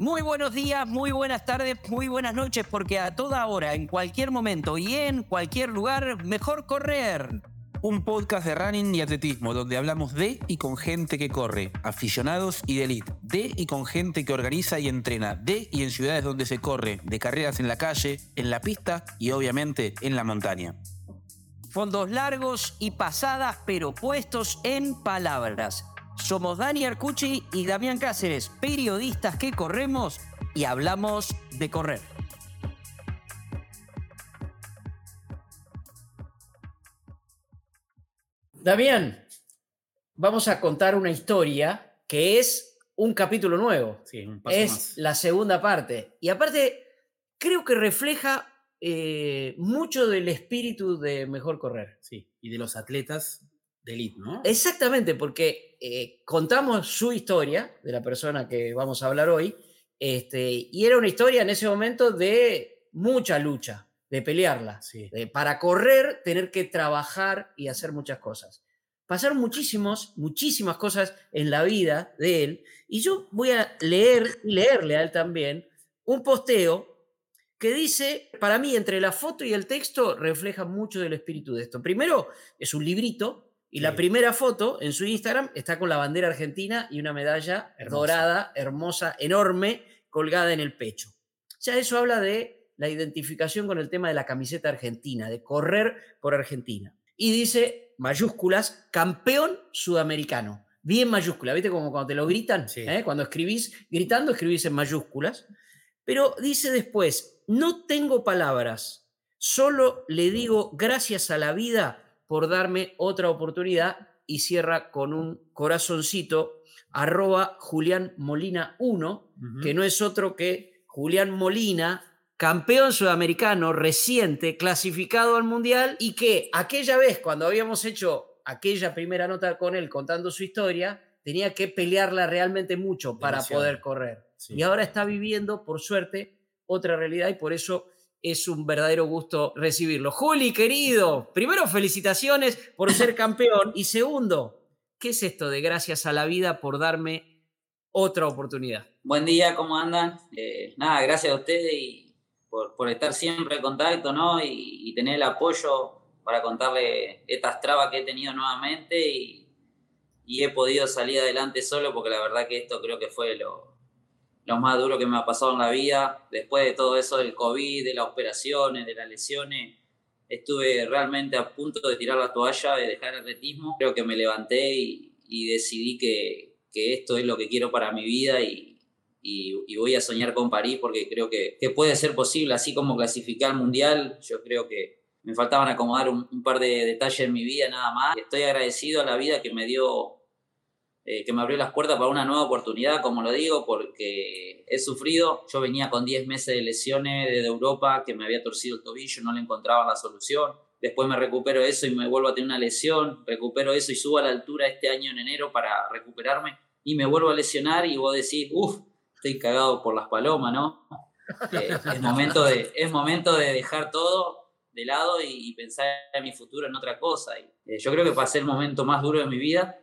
Muy buenos días, muy buenas tardes, muy buenas noches, porque a toda hora, en cualquier momento y en cualquier lugar, mejor correr. Un podcast de running y atletismo donde hablamos de y con gente que corre, aficionados y de elite, de y con gente que organiza y entrena, de y en ciudades donde se corre, de carreras en la calle, en la pista y obviamente en la montaña. Fondos largos y pasadas, pero puestos en palabras. Somos Dani Arcucci y Damián Cáceres, periodistas que corremos y hablamos de correr. Damián, vamos a contar una historia que es un capítulo nuevo. Sí, un paso es más. la segunda parte. Y aparte, creo que refleja eh, mucho del espíritu de Mejor Correr. Sí, y de los atletas de elite, ¿no? Exactamente, porque eh, contamos su historia de la persona que vamos a hablar hoy, este, y era una historia en ese momento de mucha lucha, de pelearla. Sí. de para correr, tener que trabajar y hacer muchas cosas. Pasaron muchísimos, muchísimas cosas en la vida de él, y yo voy a leer y leerle a él también un posteo que dice, para mí, entre la foto y el texto refleja mucho del espíritu de esto. Primero, es un librito, y la primera foto en su Instagram está con la bandera argentina y una medalla Hermosa. dorada, hermosa, enorme, colgada en el pecho. Ya eso habla de la identificación con el tema de la camiseta argentina, de correr por Argentina. Y dice, mayúsculas, campeón sudamericano. Bien mayúscula, ¿viste? Como cuando te lo gritan, Sí. ¿eh? cuando escribís, gritando, escribís en mayúsculas. Pero dice después, no tengo palabras, solo le digo gracias a la vida por darme otra oportunidad y cierra con un corazoncito arroba Julián Molina 1, Ujú. que no es otro que Julián Molina, campeón sudamericano reciente, clasificado al Mundial y que aquella vez cuando habíamos hecho aquella primera nota con él contando su historia, tenía que pelearla realmente mucho para poder correr. Sí. Y ahora está viviendo, por suerte, otra realidad y por eso es un verdadero gusto recibirlo. Juli, querido, primero felicitaciones por ser campeón y segundo, ¿qué es esto de gracias a la vida por darme otra oportunidad? Buen día, ¿cómo andan? Eh, nada, gracias a ustedes y por, estar siempre en contacto, ¿no? Y, y tener el apoyo para contarle estas trabas que he tenido nuevamente y, y he podido salir adelante solo porque la verdad que esto creo que fue lo, lo más duro que me ha pasado en la vida. Después de todo eso del COVID, de las operaciones, de las lesiones, estuve realmente a punto de tirar la toalla, de dejar el atletismo. Creo que me levanté y, y decidí que, que esto es lo que quiero para mi vida y, y, y voy a soñar con París porque creo que, que puede ser posible, así como clasificar al Mundial, yo creo que me faltaban acomodar un, un par de detalles en mi vida nada más. Estoy agradecido a la vida que me dio, eh, que me abrió las puertas para una nueva oportunidad, como lo digo, porque he sufrido. Yo venía con 10 meses de lesiones desde Europa, que me había torcido el tobillo, no le encontraba la solución. Después me recupero eso y me vuelvo a tener una lesión, recupero eso y subo a la altura este año en enero para recuperarme y me vuelvo a lesionar y vos decís, uff, estoy cagado por las palomas, ¿no? Eh, es, momento de, es momento de dejar todo de lado y, pensar en mi futuro, en otra cosa. Eh, yo creo que pasé el momento más duro de mi vida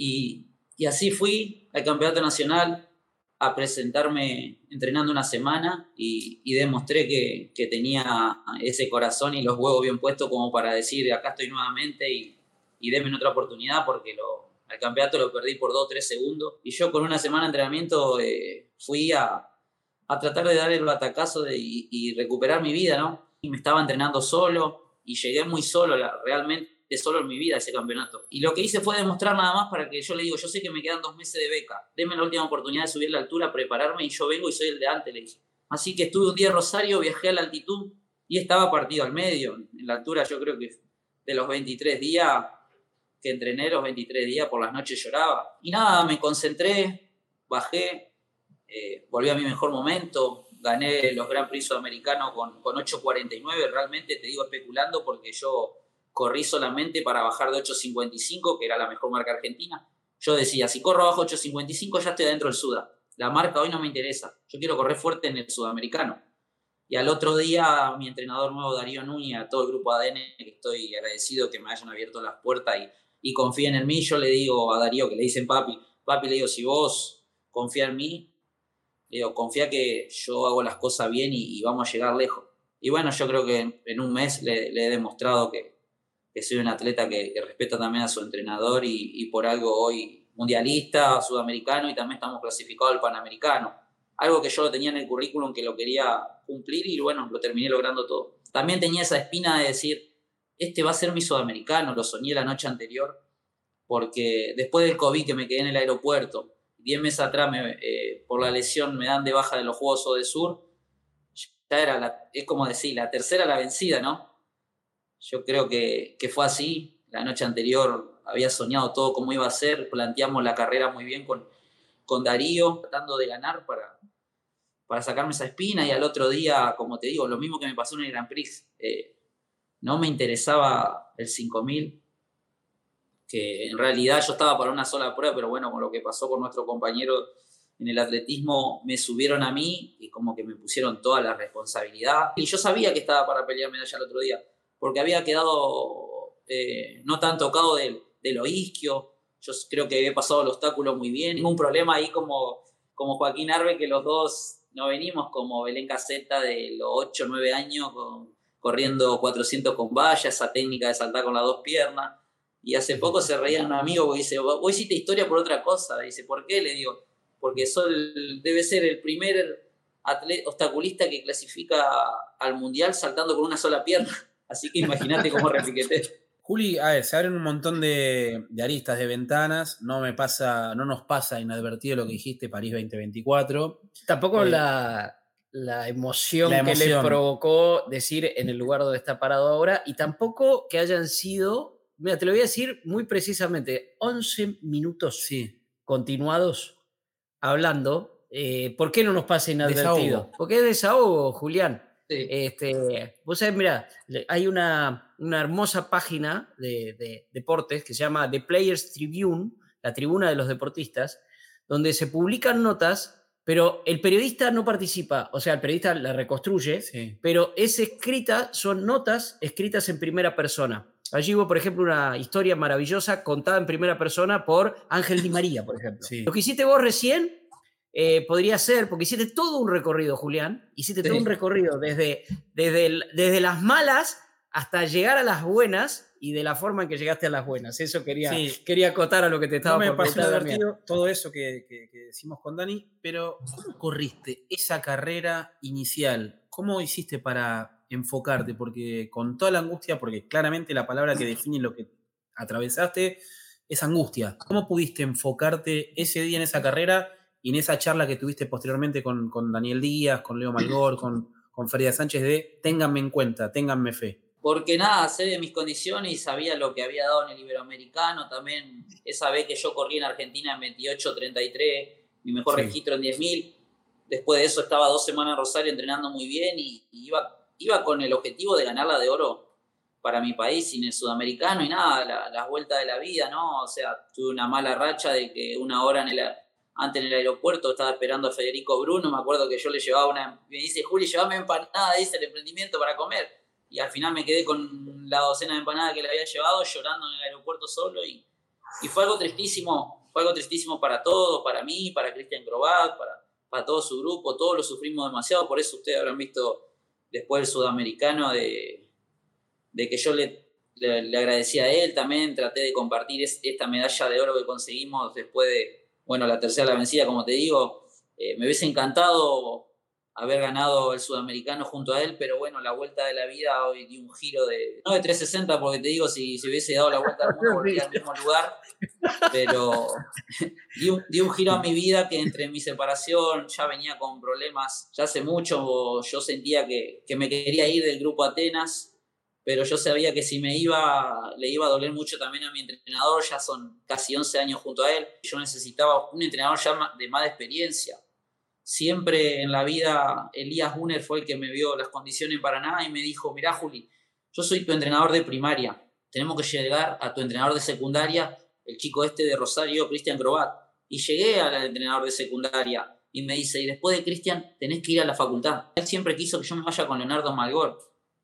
y, y así fui al Campeonato Nacional a presentarme entrenando una semana y, y demostré que, que, tenía ese corazón y los huevos bien puestos como para decir, acá estoy nuevamente y, y denme otra oportunidad porque lo, al campeonato lo perdí por 2 o 3 segundos. Y yo con una semana de entrenamiento eh, fui a, a, tratar de dar el batacazo de, y, y, recuperar mi vida, ¿no? Y me estaba entrenando solo y llegué muy solo, la, realmente solo en mi vida ese campeonato. Y lo que hice fue demostrar nada más para que yo le digo, yo sé que me quedan dos meses de beca, denme la última oportunidad de subir la altura, prepararme y yo vengo y soy el de antes, le dije. Así que estuve un día en Rosario, viajé a la altitud y estaba partido al medio. En la altura yo creo que de los 23 días que entrené, los 23 días por las noches lloraba. Y nada, me concentré, bajé, eh, volví a mi mejor momento, gané los Grand Prix sudamericanos con, con 8.49, realmente te digo especulando porque yo corrí solamente para bajar de 8.55, que era la mejor marca argentina. Yo decía, si corro abajo 8.55 ya estoy adentro del Suda. La marca hoy no me interesa. Yo quiero correr fuerte en el sudamericano. Y al otro día, mi entrenador nuevo, Darío Núñez, a todo el grupo ADN, que estoy agradecido que me hayan abierto las puertas y, y confíen en mí, yo le digo a Darío, que le dicen papi, papi, le digo, si vos confía en mí. Le digo, confía que yo hago las cosas bien y, vamos a llegar lejos. Y bueno, yo creo que en, un mes le, he demostrado que, soy un atleta que, respeta también a su entrenador y, por algo hoy mundialista, sudamericano y también estamos clasificados al panamericano. Algo que yo lo tenía en el currículum que lo quería cumplir y bueno, lo terminé logrando todo. También tenía esa espina de decir, este va a ser mi sudamericano, lo soñé la noche anterior, porque después del COVID que me quedé en el aeropuerto, 10 meses atrás eh, por la lesión me dan de baja de los Juegos de Sur, ya era, es como decir, la tercera la vencida, ¿no? Yo creo que, que, fue así. La noche anterior había soñado todo cómo iba a ser, planteamos la carrera muy bien con, con Darío, tratando de ganar para, para sacarme esa espina y al otro día, como te digo, lo mismo que me pasó en el Grand Prix, eh, no me interesaba el 5000, que en realidad yo estaba para una sola prueba, pero bueno, con lo que pasó con nuestro compañero en el atletismo, me subieron a mí y como que me pusieron toda la responsabilidad. Y yo sabía que estaba para pelear medalla el otro día, porque había quedado eh, no tan tocado del, lo isquio, yo creo que he pasado el obstáculo muy bien, ningún problema ahí como, como Joaquín Arbe, que los dos no venimos como Belén Caseta de los 8 o 9 años corriendo 400 con vallas, esa técnica de saltar con las dos piernas. Y hace poco se reía un amigo que dice, vos hiciste historia por otra cosa. Dice, ¿por qué? Le digo, porque Sol debe ser el primer obstaculista que clasifica al mundial saltando con una sola pierna. Así que imagínate cómo repiqueté. Juli, a ver, se abren un montón de, aristas, de ventanas. No me pasa, no nos pasa inadvertido lo que dijiste, París 2024. Tampoco eh, la, la emoción, que le provocó decir en el lugar donde está parado ahora y tampoco que hayan sido, mira, te lo voy a decir muy precisamente, 11 minutos sí. continuados hablando. Eh, ¿Por qué no nos pasa inadvertido? Porque es desahogo, Julián. Este, vos sabés, mira, hay una, una hermosa página de, de, deportes que se llama The Players Tribune, la tribuna de los deportistas, donde se publican notas pero el periodista no participa, o sea, el periodista la reconstruye, pero es escrita, son notas escritas en primera persona. Allí hubo, por ejemplo, una historia maravillosa contada en primera persona por Ángel Di María, por ejemplo. Lo que hiciste vos recién eh, podría ser, porque hiciste todo un recorrido, Julián, hiciste todo un recorrido desde, desde, desde las malas hasta llegar a las buenas y de la forma en que llegaste a las buenas. Eso quería, quería acotar a lo que te estaba no me pasó todo eso que, que, decimos con Dani, pero ¿cómo corriste esa carrera inicial? ¿Cómo hiciste para enfocarte? Porque con toda la angustia, porque claramente la palabra que define lo que atravesaste es angustia. ¿Cómo pudiste enfocarte ese día en esa carrera y en esa charla que tuviste posteriormente con, con Daniel Díaz, con Leo Malgor, con, con Ferida Sánchez de ténganme en cuenta, ténganme fe? porque nada, sé de mis condiciones y sabía lo que había dado en el Iberoamericano. También esa vez que yo corrí en Argentina en 28-33, mi mejor registro en 10.000. Después de eso estaba dos semanas en Rosario entrenando muy bien y, iba, iba con el objetivo de ganarla de oro para mi país y en el sudamericano y nada, las vueltas de la vida, ¿no? O sea, tuve una mala racha de que una hora en el, antes en el aeropuerto estaba esperando a Federico Bruno, me acuerdo que yo le llevaba una, me dice, Juli, llévame empanada, dice el emprendimiento para comer y al final me quedé con la docena de empanadas que le había llevado llorando en el aeropuerto solo y, fue algo tristísimo, fue algo tristísimo para todos, para mí, para Cristian Grobat, para, para todo su grupo, todos lo sufrimos demasiado, por eso ustedes habrán visto después el sudamericano de, de que yo le, le, agradecí a él también, traté de compartir esta medalla de oro que conseguimos después de, bueno, la tercera la vencida, como te digo, eh, me hubiese encantado haber ganado el sudamericano junto a él, pero bueno, la vuelta de la vida hoy dio un giro de, no de 360, porque te digo, si, si hubiese dado la vuelta al mundo, volvería al mismo lugar, pero dio, un giro a mi vida que entre mi separación ya venía con problemas, ya hace mucho yo sentía que, que me quería ir del grupo Atenas, pero yo sabía que si me iba, le iba a doler mucho también a mi entrenador, ya son casi 11 años junto a él, yo necesitaba un entrenador ya de más experiencia siempre en la vida Elías Gunner fue el que me vio las condiciones en Paraná y me dijo, mirá Juli, yo soy tu entrenador de primaria, tenemos que llegar a tu entrenador de secundaria, el chico este de Rosario, Cristian Grobat. Y llegué al entrenador de secundaria y me dice, y después de Cristian tenés que ir a la facultad. Él siempre quiso que yo me vaya con Leonardo Malgor,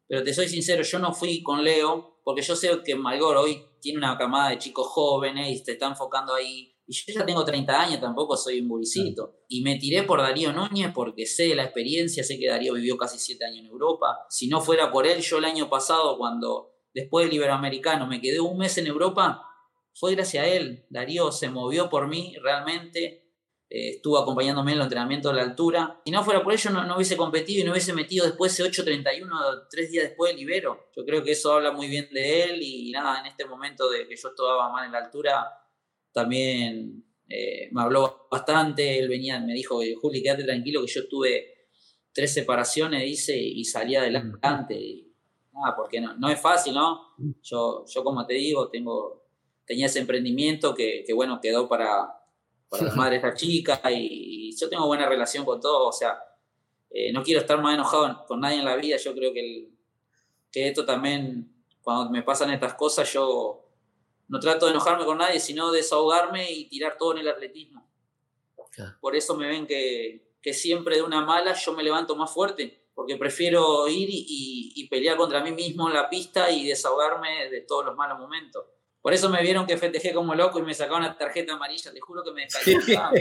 pero te soy sincero, yo no fui con Leo porque yo sé que Malgor hoy tiene una camada de chicos jóvenes y se está enfocando ahí Y yo ya tengo 30 años, tampoco soy un buricito. Y me tiré por Darío Núñez porque sé la experiencia, sé que Darío vivió casi 7 años en Europa. Si no fuera por él, yo el año pasado, cuando después del Iberoamericano me quedé un mes en Europa, fue gracias a él. Darío se movió por mí realmente. Eh, estuvo acompañándome en el entrenamiento de la altura. Si no fuera por ello, no, hubiese competido y no hubiese metido después ese 8.31, tres días después del Ibero. Yo creo que eso habla muy bien de él y, nada, en este momento de que yo estaba mal en la altura, también eh, me habló bastante. Él venía, me dijo, Juli, quédate tranquilo que yo tuve tres separaciones, dice, y salí adelante. nada, porque no, no es fácil, ¿no? Yo, yo como te digo, tengo, tenía ese emprendimiento que, que bueno, quedó para para la madre de esta chica y, yo tengo buena relación con todos, o sea, eh, no quiero estar más enojado con nadie en la vida, yo creo que, que esto también, cuando me pasan estas cosas, yo no trato de enojarme con nadie, sino desahogarme y tirar todo en el atletismo. Por eso me ven que, que, siempre de una mala yo me levanto más fuerte, porque prefiero ir y, y pelear contra mí mismo en la pista y desahogarme de todos los malos momentos. Por eso me vieron que festejé como loco y me sacaron una tarjeta amarilla, te juro que me descalificaban.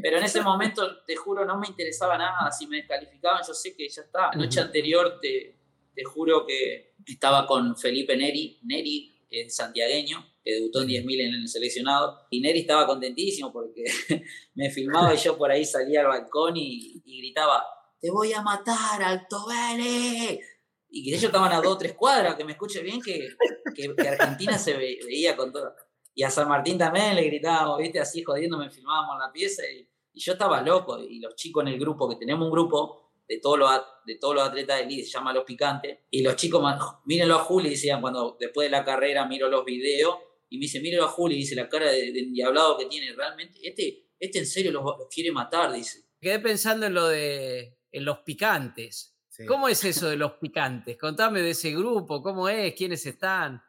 Pero en ese momento, te juro, no me interesaba nada. Si me descalificaban, yo sé que ya está. La noche anterior, te, te juro que estaba con Felipe Neri, Neri, el santiagueño, que debutó en 10.000 en el seleccionado. Y Neri estaba contentísimo porque me filmaba y yo por ahí salía al balcón y, y gritaba, te voy a matar, Alto Vélez y que ellos estaban a dos o tres cuadras, que me escuche bien, que, que, Argentina se veía con todo. Y a San Martín también le gritábamos, viste, así jodiendo, me filmábamos la pieza y, yo estaba loco. Y los chicos en el grupo, que tenemos un grupo de todos los, de todos los atletas de elite, se llama Los Picantes, y los chicos, mírenlo a Juli, decían, cuando después de la carrera miro los videos, y me dice, mírenlo a Juli, dice, la cara de, diablado que tiene, realmente, este, este en serio los, los quiere matar, dice. Quedé pensando en lo de en los picantes ¿Cómo es eso de los picantes? Contame de ese grupo, cómo es, quiénes están,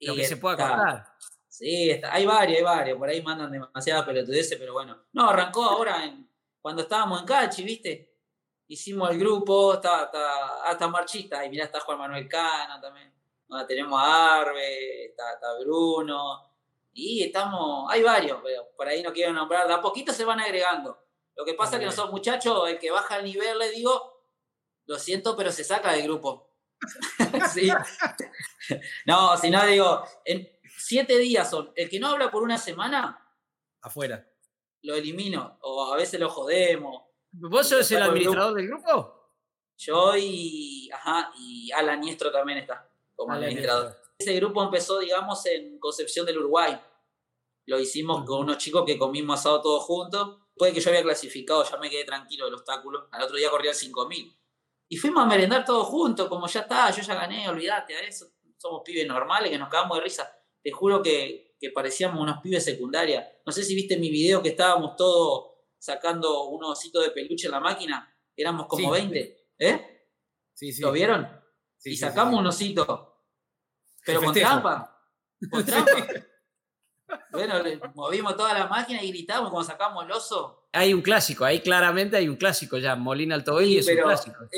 lo que se pueda contar. Sí, hay varios, hay varios, por ahí mandan demasiadas pelotudeces, pero bueno. No, arrancó ahora en, cuando estábamos en Cachi, ¿viste? Hicimos el grupo, está, hasta Marchista, y mirá, está Juan Manuel Cana también. tenemos a Arbe, está, está, Bruno, y estamos, hay varios, pero por ahí no quiero nombrar, de a poquito se van agregando. Lo que pasa es que nosotros muchachos, el que baja el nivel, le digo, lo siento, pero se saca del grupo. sí. No, si no digo, en siete días son, el que no habla por una semana, afuera. Lo elimino, o a veces lo jodemos. ¿Vos sos el administrador del grupo? Yo y, ajá, y Alan Niestro también está como administrador. Ese grupo empezó, digamos, en Concepción del Uruguay. Lo hicimos con unos chicos que comimos asado todos juntos. Después de que yo había clasificado, ya me quedé tranquilo del obstáculo. Al otro día corría el 5000 y fuimos a merendar todos juntos, como ya está, yo ya gané, olvídate a eso. Somos pibes normales que nos cagamos de risa. Te juro que, que parecíamos unos pibes secundarias. No sé si viste mi video que estábamos todos sacando un osito de peluche en la máquina. Éramos como 20. ¿Eh? Sí, sí. ¿Lo vieron? y sacamos un osito. Pero con trampa. Con trampa. bueno, movimos toda la máquina y gritamos cuando sacamos el oso. Hay un clásico, ahí claramente hay un clásico ya. Molina Alto es un clásico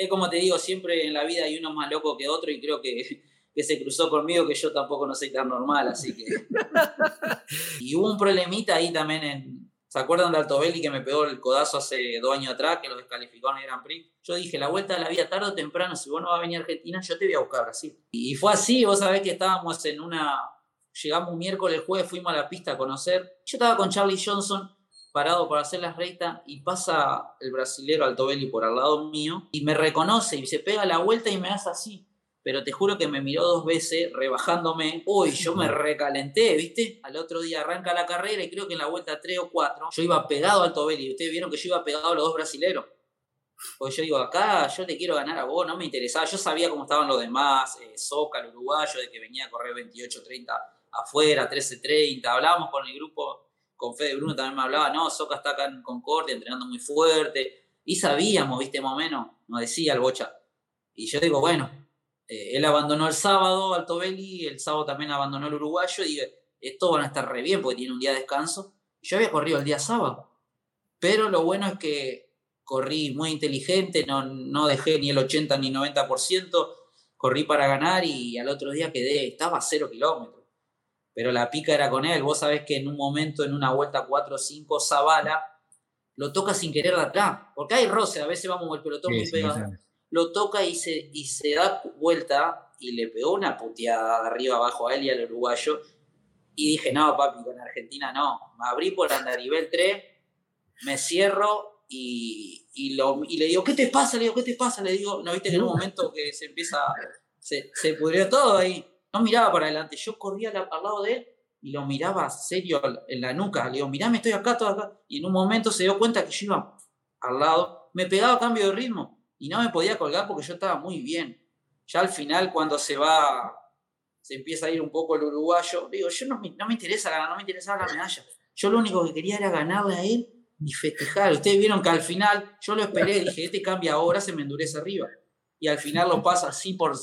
es como te digo, siempre en la vida hay uno más loco que otro y creo que, que se cruzó conmigo que yo tampoco no soy tan normal, así que... y hubo un problemita ahí también en... ¿Se acuerdan de Altobelli que me pegó el codazo hace dos años atrás, que lo descalificó en el Grand Prix? Yo dije, la vuelta de la vida tarde o temprano, si vos no vas a venir a Argentina, yo te voy a buscar a Brasil. Y fue así, vos sabés que estábamos en una... Llegamos un miércoles, jueves, fuimos a la pista a conocer. Yo estaba con Charlie Johnson parado para hacer las rectas y pasa el brasilero Altobelli por al lado mío y me reconoce y se pega la vuelta y me hace así. Pero te juro que me miró dos veces rebajándome. Uy, yo me recalenté, ¿viste? Al otro día arranca la carrera y creo que en la vuelta 3 o 4 yo iba pegado a Altobelli. Ustedes vieron que yo iba pegado a los dos brasileros. Porque yo digo, acá yo te quiero ganar a vos, no me interesaba. Yo sabía cómo estaban los demás, eh, el uruguayo, de que venía a correr 28-30 afuera, 13-30. Hablábamos con el grupo con Fede Bruno también me hablaba, no, Soca está acá en Concordia entrenando muy fuerte. Y sabíamos, viste, más o menos, nos decía el Bocha. Y yo digo, bueno, eh, él abandonó el sábado Alto Belli, el sábado también abandonó el uruguayo, y dije, esto van a estar re bien porque tiene un día de descanso. Yo había corrido el día sábado. Pero lo bueno es que corrí muy inteligente, no, no dejé ni el 80 ni 90%, corrí para ganar y al otro día quedé, estaba a cero kilómetros. Pero la pica era con él. Vos sabés que en un momento, en una vuelta 4 o 5, Zavala lo toca sin querer de atrás, porque hay roce, a veces vamos con el pelotón muy pegado. Lo toca y se, y se da vuelta y le pegó una puteada de arriba abajo a él y al uruguayo. Y dije, no, papi, con Argentina no. Me abrí por Andarivel 3, me cierro y, y, lo, y, le digo, ¿qué te pasa? Le digo, ¿qué te pasa? Le digo, ¿no viste que en un momento que se empieza, se, se pudrió todo ahí? No miraba para adelante, yo corría al, lado de él y lo miraba serio en la nuca. Le digo, mirá, me estoy acá, todo acá. Y en un momento se dio cuenta que yo iba al lado, me pegaba cambio de ritmo y no me podía colgar porque yo estaba muy bien. Ya al final, cuando se va, se empieza a ir un poco el uruguayo, digo, yo no no me interesa ganar, no me interesaba la medalla. Yo lo único que quería era ganarle a él y festejar. Ustedes vieron que al final yo lo esperé, dije, este cambia ahora, se me endurece arriba. Y al final lo pasa así por,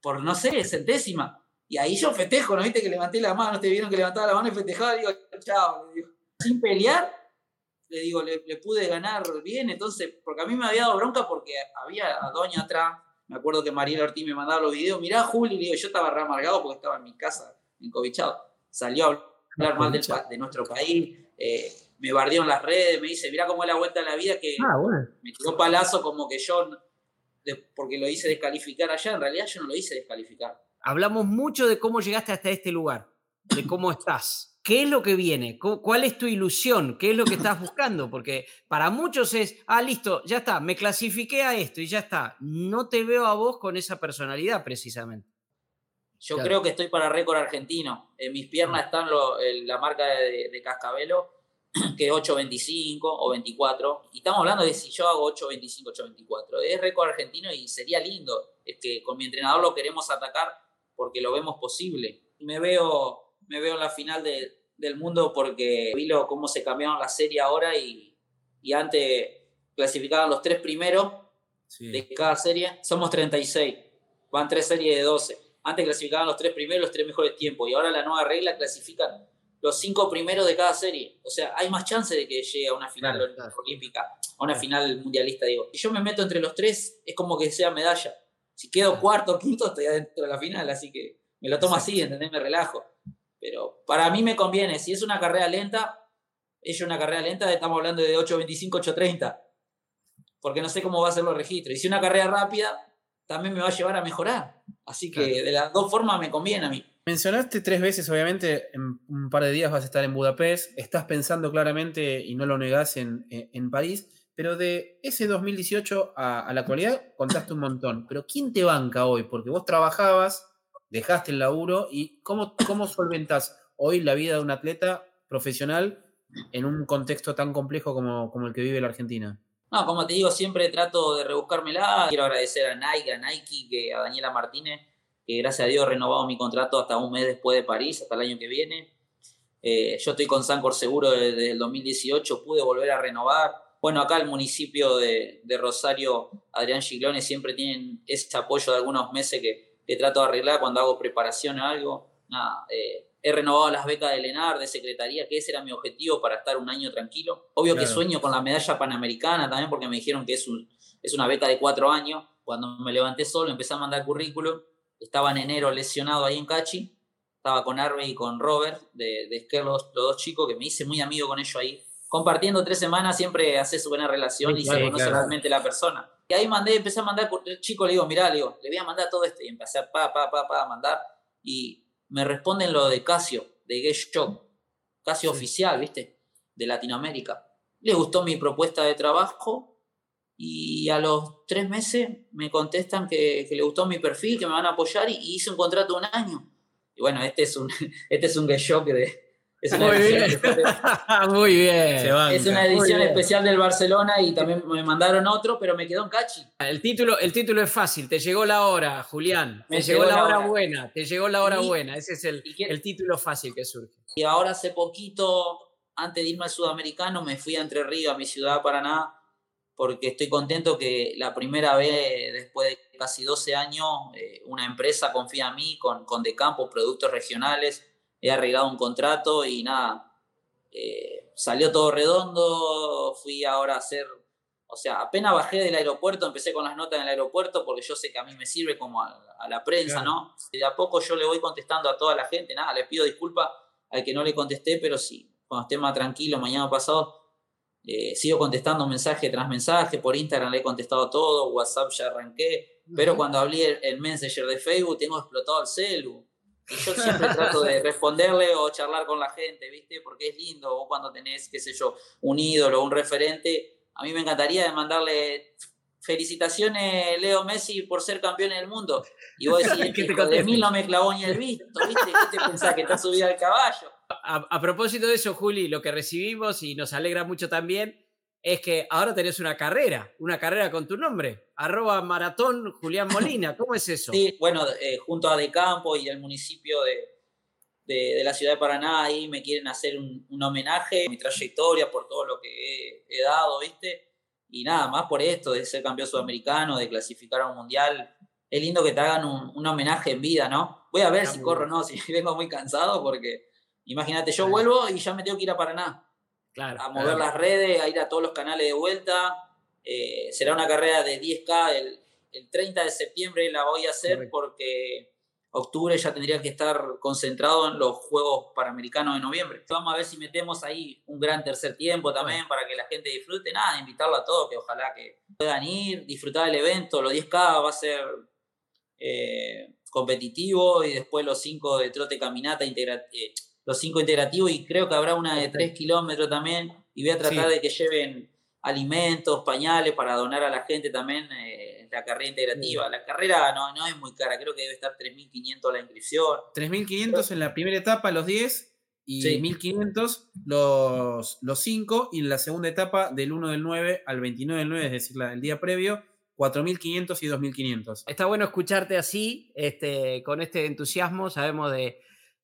por no sé, centésima. Y ahí yo festejo, ¿no viste que levanté la mano? ¿Ustedes vieron que levantaba la mano y festejaba? Digo, chao, le digo. Sin pelear, le digo, le, le, pude ganar bien. Entonces, porque a mí me había dado bronca porque había a Doña atrás. Me acuerdo que Mariela Ortiz me mandaba los videos. Mirá, Juli, le digo, yo estaba re amargado porque estaba en mi casa, encobichado. Salió a hablar mal de, de nuestro país. Eh, me bardeó en las redes, me dice, mirá cómo es la vuelta a la vida, que ah, bueno. me tiró palazo como que yo, porque lo hice descalificar allá, en realidad yo no lo hice descalificar. Hablamos mucho de cómo llegaste hasta este lugar, de cómo estás. ¿Qué es lo que viene? ¿Cuál es tu ilusión? ¿Qué es lo que estás buscando? Porque para muchos es, ah, listo, ya está, me clasifiqué a esto y ya está. No te veo a vos con esa personalidad precisamente. Yo claro. creo que estoy para récord argentino. En mis piernas están lo, la marca de, de, Cascabelo, que es 8.25 o 24. Y estamos hablando de si yo hago 8.25, 8.24. Es récord argentino y sería lindo. Es que con mi entrenador lo queremos atacar porque lo vemos posible. Me veo, me veo en la final de, del mundo porque vi lo, cómo se cambiaron la serie ahora y, y antes clasificaban los tres primeros sí. de cada serie. Somos 36. Van tres series de 12 antes clasificaban los tres primeros, los tres mejores tiempos, y ahora la nueva regla clasifican los cinco primeros de cada serie. O sea, hay más chance de que llegue a una final claro, claro. olímpica, a una final mundialista, digo. Si yo me meto entre los tres, es como que sea medalla. Si quedo cuarto o quinto, estoy adentro de la final, así que me lo tomo así, ¿entendés? Me relajo. Pero para mí me conviene, si es una carrera lenta, es una carrera lenta, estamos hablando de 8.25, 8.30. Porque no sé cómo va a ser los registros. Y si una carrera rápida, también me va a llevar a mejorar. Así que claro. de las dos formas me conviene a mí. Mencionaste tres veces, obviamente, en un par de días vas a estar en Budapest, estás pensando claramente, y no lo negás, en, en París, pero de ese 2018 a, a, la actualidad contaste un montón. Pero ¿quién te banca hoy? Porque vos trabajabas, dejaste el laburo, y ¿cómo, cómo solventas hoy la vida de un atleta profesional en un contexto tan complejo como, como el que vive la Argentina? No, como te digo, siempre trato de rebuscármela. Quiero agradecer a Nike, a Nike, que a Daniela Martínez, que gracias a Dios he renovado mi contrato hasta un mes después de París, hasta el año que viene. Eh, yo estoy con Sancor Seguro desde el 2018, pude volver a renovar. Bueno, acá el municipio de, de Rosario, Adrián Giglone, siempre tienen ese apoyo de algunos meses que, que trato de arreglar cuando hago preparación o algo. Nada, eh, he renovado las becas de Lenar, de Secretaría, que ese era mi objetivo para estar un año tranquilo. Obvio claro. que sueño con la medalla panamericana también, porque me dijeron que es, un, es una beca de cuatro años. Cuando me levanté solo, empecé a mandar currículum. Estaba en enero lesionado ahí en Cachi. Estaba con Arbe y con Robert, de, de Esquer, los, los, dos chicos, que me hice muy amigo con ellos ahí. Compartiendo tres semanas siempre hace su buena relación sí, y claro, se conoce claro. realmente la persona. Y ahí mandé, empecé a mandar, chico, le digo, mirá, le digo, le voy a mandar todo esto. Y empecé a pa, pa, pa, pa, a mandar. Y me responden lo de Casio, de Get Shock, Casio sí. oficial, ¿viste? De Latinoamérica. Les gustó mi propuesta de trabajo y a los tres meses me contestan que, que le gustó mi perfil, que me van a apoyar y, y, hice un contrato de un año. Y bueno, este es un, este es un Get Shock de... Es una muy, bien. muy bien. Es una edición especial del Barcelona y también me mandaron otro, pero me quedó en cachi. El título, el título es fácil. Te llegó la hora, Julián. Me te llegó, llegó la hora, hora, buena. Te llegó la hora y, buena. Ese es el, el título fácil que surge. Y ahora hace poquito, antes de irme al sudamericano, me fui a Entre Ríos, a mi ciudad, Paraná, porque estoy contento que la primera vez, después de casi 12 años, eh, una empresa confía en mí con, con De Campo, productos regionales he arreglado un contrato y nada, eh, salió todo redondo, fui ahora a hacer, O sea, apenas bajé del aeropuerto, empecé con las notas en el aeropuerto porque yo sé que a mí me sirve como a, la prensa, ¿no? Y de a poco yo le voy contestando a toda la gente, nada, les pido disculpas al que no le contesté, pero sí, cuando esté más tranquilo, mañana pasado, eh, sigo contestando mensaje tras mensaje, por Instagram le he contestado todo, WhatsApp ya arranqué, pero cuando hablé el, Messenger de Facebook tengo explotado el celu. Y yo siempre trato de responderle o charlar con la gente, ¿viste? Porque es lindo, vos cuando tenés, qué sé yo, un ídolo, un referente, a mí me encantaría mandarle felicitaciones Leo Messi por ser campeón del mundo. Y vos decís, que de mí no me clavó ni el visto, ¿viste? ¿Qué te pensás que está subido al caballo? A, propósito de eso, Juli, lo que recibimos y nos alegra mucho también es que ahora tenés una carrera, una carrera con tu nombre, arroba maratón Julián Molina, ¿cómo es eso? Sí, bueno, eh, junto a De Campo y el municipio de, de, la ciudad de Paraná, ahí me quieren hacer un, homenaje a mi trayectoria por todo lo que he, dado, ¿viste? Y nada, más por esto, de ser campeón sudamericano, de clasificar a un mundial. Es lindo que te hagan un, homenaje en vida, ¿no? Voy a ver si corro o no, si vengo muy cansado, porque imagínate, yo vuelvo y ya me tengo que ir a Paraná. Claro, a mover las redes, a ir a todos los canales de vuelta. Eh, será una carrera de 10K el, el, 30 de septiembre, la voy a hacer porque octubre ya tendría que estar concentrado en los Juegos Panamericanos de noviembre. Vamos a ver si metemos ahí un gran tercer tiempo también para que la gente disfrute. Nada, invitarlo a todos, que ojalá que puedan ir, disfrutar del evento. Los 10K va a ser eh, competitivo y después los 5 de trote caminata, eh, los 5 integrativos y creo que habrá una de 3 kilómetros también y voy a tratar de que lleven alimentos, pañales para donar a la gente también. Eh, la carrera integrativa. La carrera no, no es muy cara, creo que debe estar 3.500 la inscripción. 3.500 en la primera etapa, los 10, y 1.500 los, los 5, y en la segunda etapa del 1 del 9 al 29 del 9, es decir, la del día previo, 4.500 y 2.500. Está bueno escucharte así, este, con este entusiasmo, sabemos de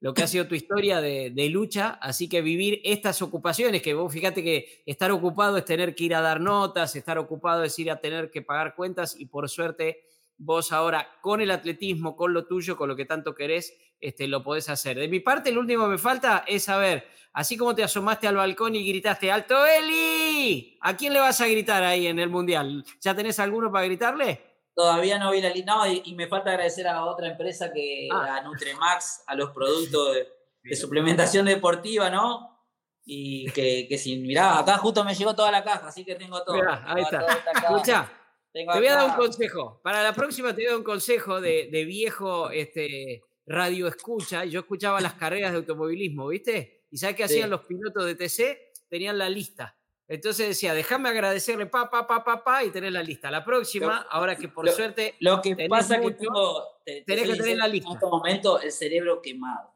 lo que ha sido tu historia de, lucha, así que vivir estas ocupaciones, que vos fíjate que estar ocupado es tener que ir a dar notas, estar ocupado es ir a tener que pagar cuentas y por suerte vos ahora con el atletismo, con lo tuyo, con lo que tanto querés, este, lo podés hacer. De mi parte, lo último que me falta es saber, así como te asomaste al balcón y gritaste, ¡Alto Eli! ¿A quién le vas a gritar ahí en el Mundial? ¿Ya tenés alguno para gritarle? Todavía no vi la lista. No, y, me falta agradecer a otra empresa que ah. a Nutremax, a los productos de, suplementación deportiva, ¿no? Y que, que si mirá, acá justo me llegó toda la caja, así que tengo todo. ahí está. Escucha, te voy a dar un consejo. Para la próxima te doy un consejo de, de viejo este, radio escucha. Yo escuchaba las carreras de automovilismo, ¿viste? ¿Y sabes qué hacían los pilotos de TC? Tenían la lista entonces decía, déjame agradecerle pa, pa, pa, pa, pa, y tener la lista. La próxima, ahora que por suerte. Lo que pasa es que tengo. tenés que tener la lista. En este momento, el cerebro quemado.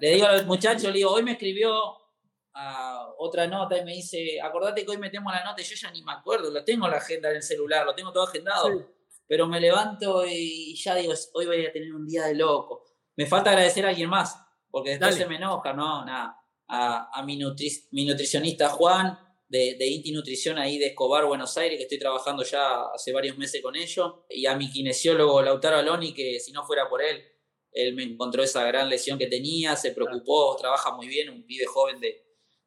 le digo al muchacho, le digo, hoy me escribió a otra nota y me dice, acordate que hoy metemos la nota y yo ya ni me acuerdo, lo tengo en la agenda en el celular, lo tengo todo agendado. Pero me levanto y ya digo, hoy voy a tener un día de loco. Me falta agradecer a alguien más, porque después se me enoja, no, nada a, mi, nutricionista Juan de, de, Inti Nutrición ahí de Escobar, Buenos Aires, que estoy trabajando ya hace varios meses con ellos, y a mi kinesiólogo Lautaro Aloni, que si no fuera por él, él me encontró esa gran lesión que tenía, se preocupó, trabaja muy bien, un pibe joven de,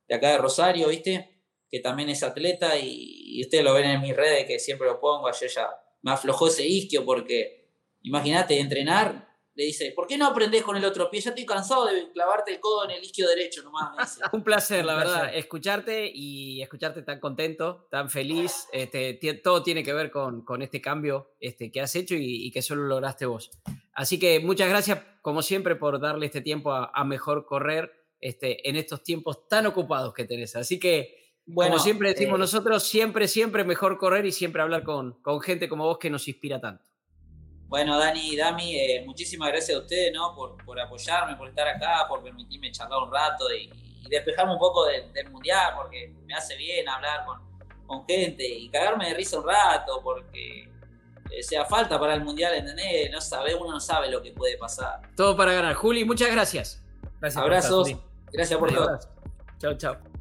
de acá de Rosario, ¿viste? Que también es atleta y, y, ustedes lo ven en mis redes que siempre lo pongo, ayer ya me aflojó ese isquio porque, imagínate, entrenar le dice, ¿por qué no aprendes con el otro pie? Ya estoy cansado de clavarte el codo en el isquio derecho nomás. Un placer, la verdad, escucharte y escucharte tan contento, tan feliz. Este, todo tiene que ver con, con este cambio este, que has hecho y, que solo lograste vos. Así que muchas gracias, como siempre, por darle este tiempo a, mejor correr este, en estos tiempos tan ocupados que tenés. Así que, bueno, como siempre decimos eh, nosotros, siempre, siempre mejor correr y siempre hablar con, con gente como vos que nos inspira tanto. Bueno, Dani y Dami, eh, muchísimas gracias a ustedes ¿no? por, apoyarme, por estar acá, por permitirme charlar un rato y, despejarme un poco del, Mundial, porque me hace bien hablar con, gente y cagarme de risa un rato, porque eh, sea falta para el Mundial, ¿entendés? No sabe, uno no sabe lo que puede pasar. Todo para ganar. Juli, muchas gracias. gracias Abrazos. gracias por todo. Chao, chao.